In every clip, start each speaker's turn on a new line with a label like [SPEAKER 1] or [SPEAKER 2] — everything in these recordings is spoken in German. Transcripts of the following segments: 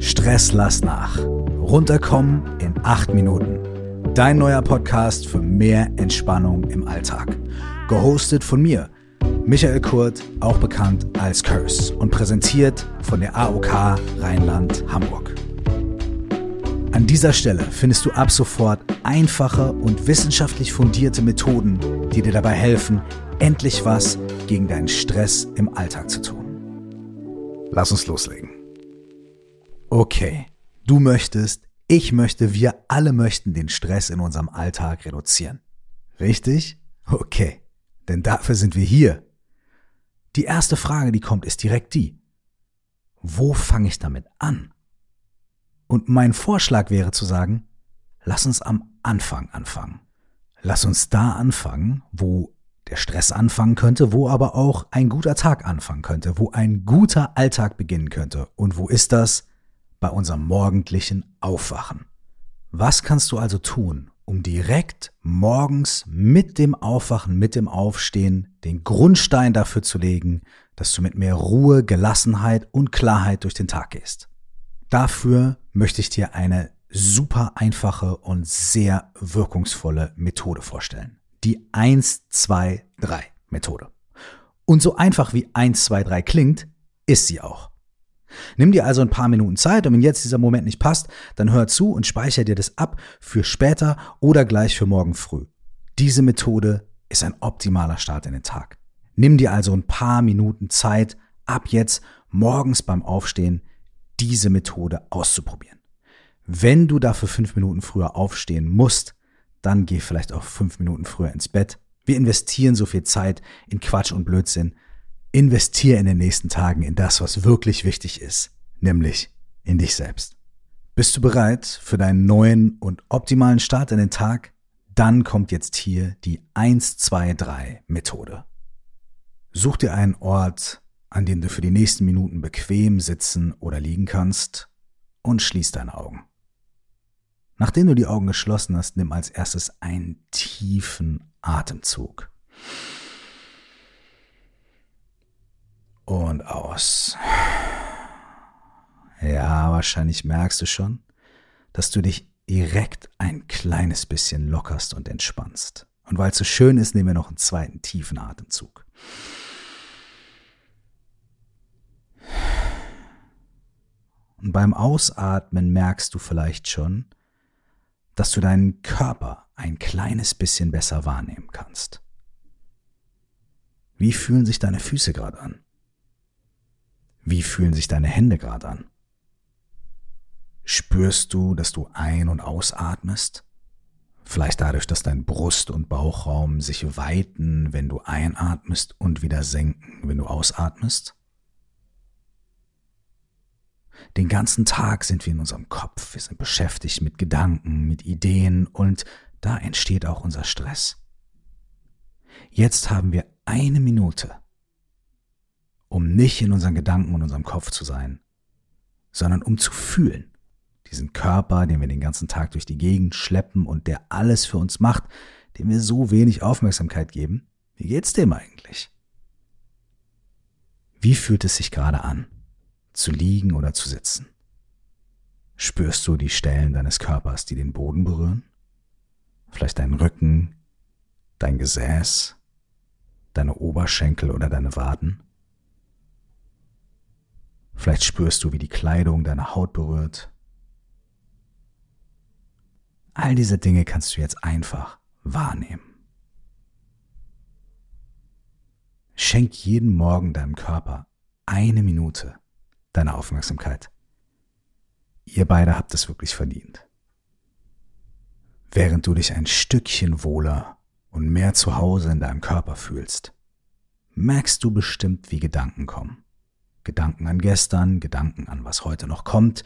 [SPEAKER 1] Stress lass nach. Runterkommen in acht Minuten. Dein neuer Podcast für mehr Entspannung im Alltag. Gehostet von mir, Michael Kurt, auch bekannt als Curse und präsentiert von der AOK Rheinland-Hamburg. An dieser Stelle findest du ab sofort einfache und wissenschaftlich fundierte Methoden, die dir dabei helfen, endlich was gegen deinen Stress im Alltag zu tun. Lass uns loslegen. Okay, du möchtest, ich möchte, wir alle möchten den Stress in unserem Alltag reduzieren. Richtig? Okay, denn dafür sind wir hier. Die erste Frage, die kommt, ist direkt die. Wo fange ich damit an? Und mein Vorschlag wäre zu sagen, lass uns am Anfang anfangen. Lass uns da anfangen, wo der Stress anfangen könnte, wo aber auch ein guter Tag anfangen könnte, wo ein guter Alltag beginnen könnte. Und wo ist das? Bei unserem morgendlichen Aufwachen. Was kannst du also tun, um direkt morgens mit dem Aufwachen, mit dem Aufstehen den Grundstein dafür zu legen, dass du mit mehr Ruhe, Gelassenheit und Klarheit durch den Tag gehst? Dafür möchte ich dir eine super einfache und sehr wirkungsvolle Methode vorstellen. Die 1, 2, 3 Methode. Und so einfach wie 1, 2, 3 klingt, ist sie auch. Nimm dir also ein paar Minuten Zeit und wenn jetzt dieser Moment nicht passt, dann hör zu und speichere dir das ab für später oder gleich für morgen früh. Diese Methode ist ein optimaler Start in den Tag. Nimm dir also ein paar Minuten Zeit, ab jetzt morgens beim Aufstehen diese Methode auszuprobieren. Wenn du dafür fünf Minuten früher aufstehen musst, dann geh vielleicht auch fünf Minuten früher ins Bett. Wir investieren so viel Zeit in Quatsch und Blödsinn, Investier in den nächsten Tagen in das, was wirklich wichtig ist, nämlich in dich selbst. Bist du bereit für deinen neuen und optimalen Start in den Tag? Dann kommt jetzt hier die 1, 2, 3 Methode. Such dir einen Ort, an dem du für die nächsten Minuten bequem sitzen oder liegen kannst und schließ deine Augen. Nachdem du die Augen geschlossen hast, nimm als erstes einen tiefen Atemzug. Und aus. Ja, wahrscheinlich merkst du schon, dass du dich direkt ein kleines bisschen lockerst und entspannst. Und weil es so schön ist, nehmen wir noch einen zweiten tiefen Atemzug. Und beim Ausatmen merkst du vielleicht schon, dass du deinen Körper ein kleines bisschen besser wahrnehmen kannst. Wie fühlen sich deine Füße gerade an? Wie fühlen sich deine Hände gerade an? Spürst du, dass du ein- und ausatmest? Vielleicht dadurch, dass dein Brust- und Bauchraum sich weiten, wenn du einatmest und wieder senken, wenn du ausatmest? Den ganzen Tag sind wir in unserem Kopf, wir sind beschäftigt mit Gedanken, mit Ideen und da entsteht auch unser Stress. Jetzt haben wir eine Minute, um nicht in unseren Gedanken und unserem Kopf zu sein, sondern um zu fühlen. Diesen Körper, den wir den ganzen Tag durch die Gegend schleppen und der alles für uns macht, dem wir so wenig Aufmerksamkeit geben. Wie geht's dem eigentlich? Wie fühlt es sich gerade an, zu liegen oder zu sitzen? Spürst du die Stellen deines Körpers, die den Boden berühren? Vielleicht deinen Rücken, dein Gesäß, deine Oberschenkel oder deine Waden? Vielleicht spürst du, wie die Kleidung deine Haut berührt. All diese Dinge kannst du jetzt einfach wahrnehmen. Schenk jeden Morgen deinem Körper eine Minute deiner Aufmerksamkeit. Ihr beide habt es wirklich verdient. Während du dich ein Stückchen wohler und mehr zu Hause in deinem Körper fühlst, merkst du bestimmt, wie Gedanken kommen. Gedanken an gestern, Gedanken an was heute noch kommt.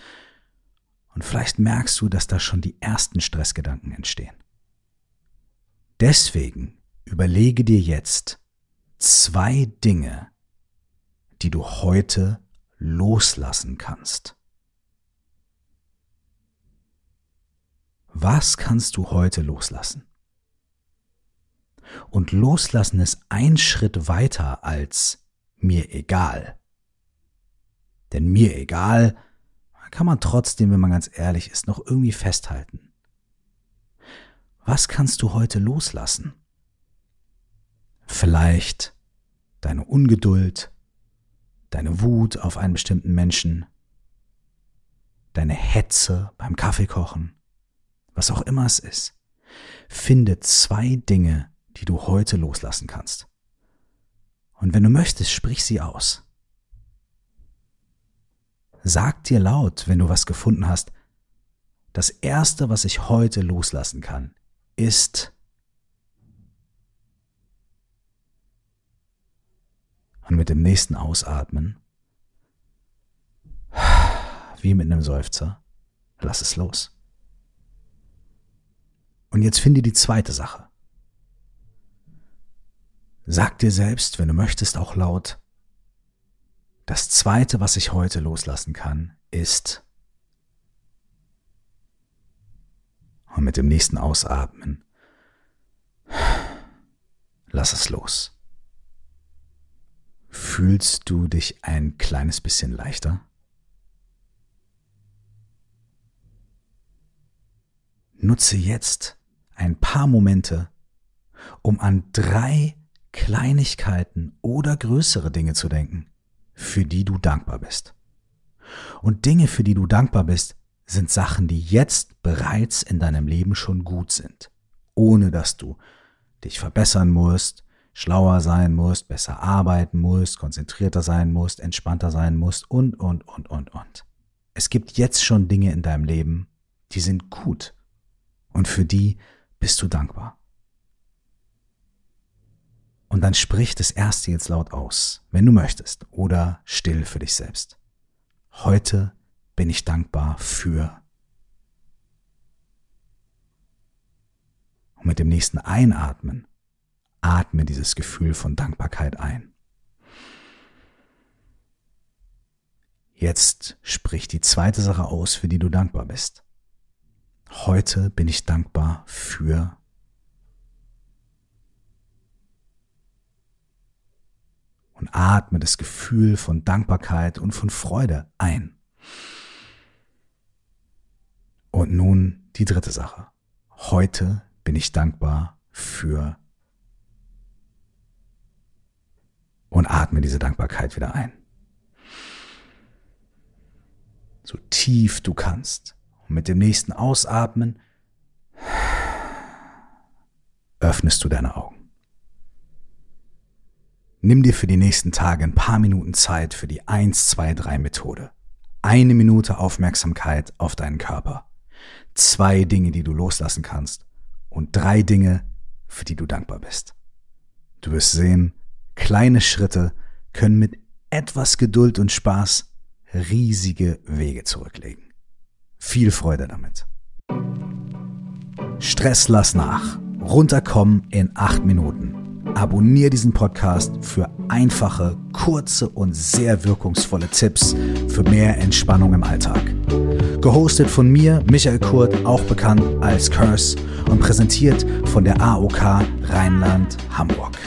[SPEAKER 1] Und vielleicht merkst du, dass da schon die ersten Stressgedanken entstehen. Deswegen überlege dir jetzt zwei Dinge, die du heute loslassen kannst. Was kannst du heute loslassen? Und loslassen ist ein Schritt weiter als mir egal. Denn mir egal kann man trotzdem, wenn man ganz ehrlich ist, noch irgendwie festhalten. Was kannst du heute loslassen? Vielleicht deine Ungeduld, deine Wut auf einen bestimmten Menschen, deine Hetze beim Kaffeekochen, was auch immer es ist. Finde zwei Dinge, die du heute loslassen kannst. Und wenn du möchtest, sprich sie aus. Sag dir laut, wenn du was gefunden hast, das Erste, was ich heute loslassen kann, ist und mit dem nächsten Ausatmen, wie mit einem Seufzer, lass es los. Und jetzt finde die zweite Sache. Sag dir selbst, wenn du möchtest, auch laut, das zweite, was ich heute loslassen kann, ist und mit dem nächsten Ausatmen lass es los. Fühlst du dich ein kleines bisschen leichter? Nutze jetzt ein paar Momente, um an drei Kleinigkeiten oder größere Dinge zu denken, für die du dankbar bist. Und Dinge, für die du dankbar bist, sind Sachen, die jetzt bereits in deinem Leben schon gut sind, ohne dass du dich verbessern musst, schlauer sein musst, besser arbeiten musst, konzentrierter sein musst, entspannter sein musst und, und, und, und, und. Es gibt jetzt schon Dinge in deinem Leben, die sind gut und für die bist du dankbar. Und dann sprich das erste jetzt laut aus, wenn du möchtest, oder still für dich selbst. Heute bin ich dankbar für. Und mit dem nächsten Einatmen atme dieses Gefühl von Dankbarkeit ein. Jetzt sprich die zweite Sache aus, für die du dankbar bist. Heute bin ich dankbar für atme das Gefühl von Dankbarkeit und von Freude ein. Und nun die dritte Sache. Heute bin ich dankbar für und atme diese Dankbarkeit wieder ein. So tief du kannst. Und mit dem nächsten Ausatmen öffnest du deine Augen. Nimm dir für die nächsten Tage ein paar Minuten Zeit für die 1, 2, 3 Methode. Eine Minute Aufmerksamkeit auf deinen Körper. Zwei Dinge, die du loslassen kannst. Und drei Dinge, für die du dankbar bist. Du wirst sehen, Kleine Schritte können mit etwas Geduld und Spaß riesige Wege zurücklegen. Viel Freude damit. Stress lass nach. Runterkommen in acht Minuten. Abonnier diesen Podcast für einfache, kurze und sehr wirkungsvolle Tipps für mehr Entspannung im Alltag. Gehostet von mir, Michael Kurt, auch bekannt als Curse und präsentiert von der AOK Rheinland-Hamburg.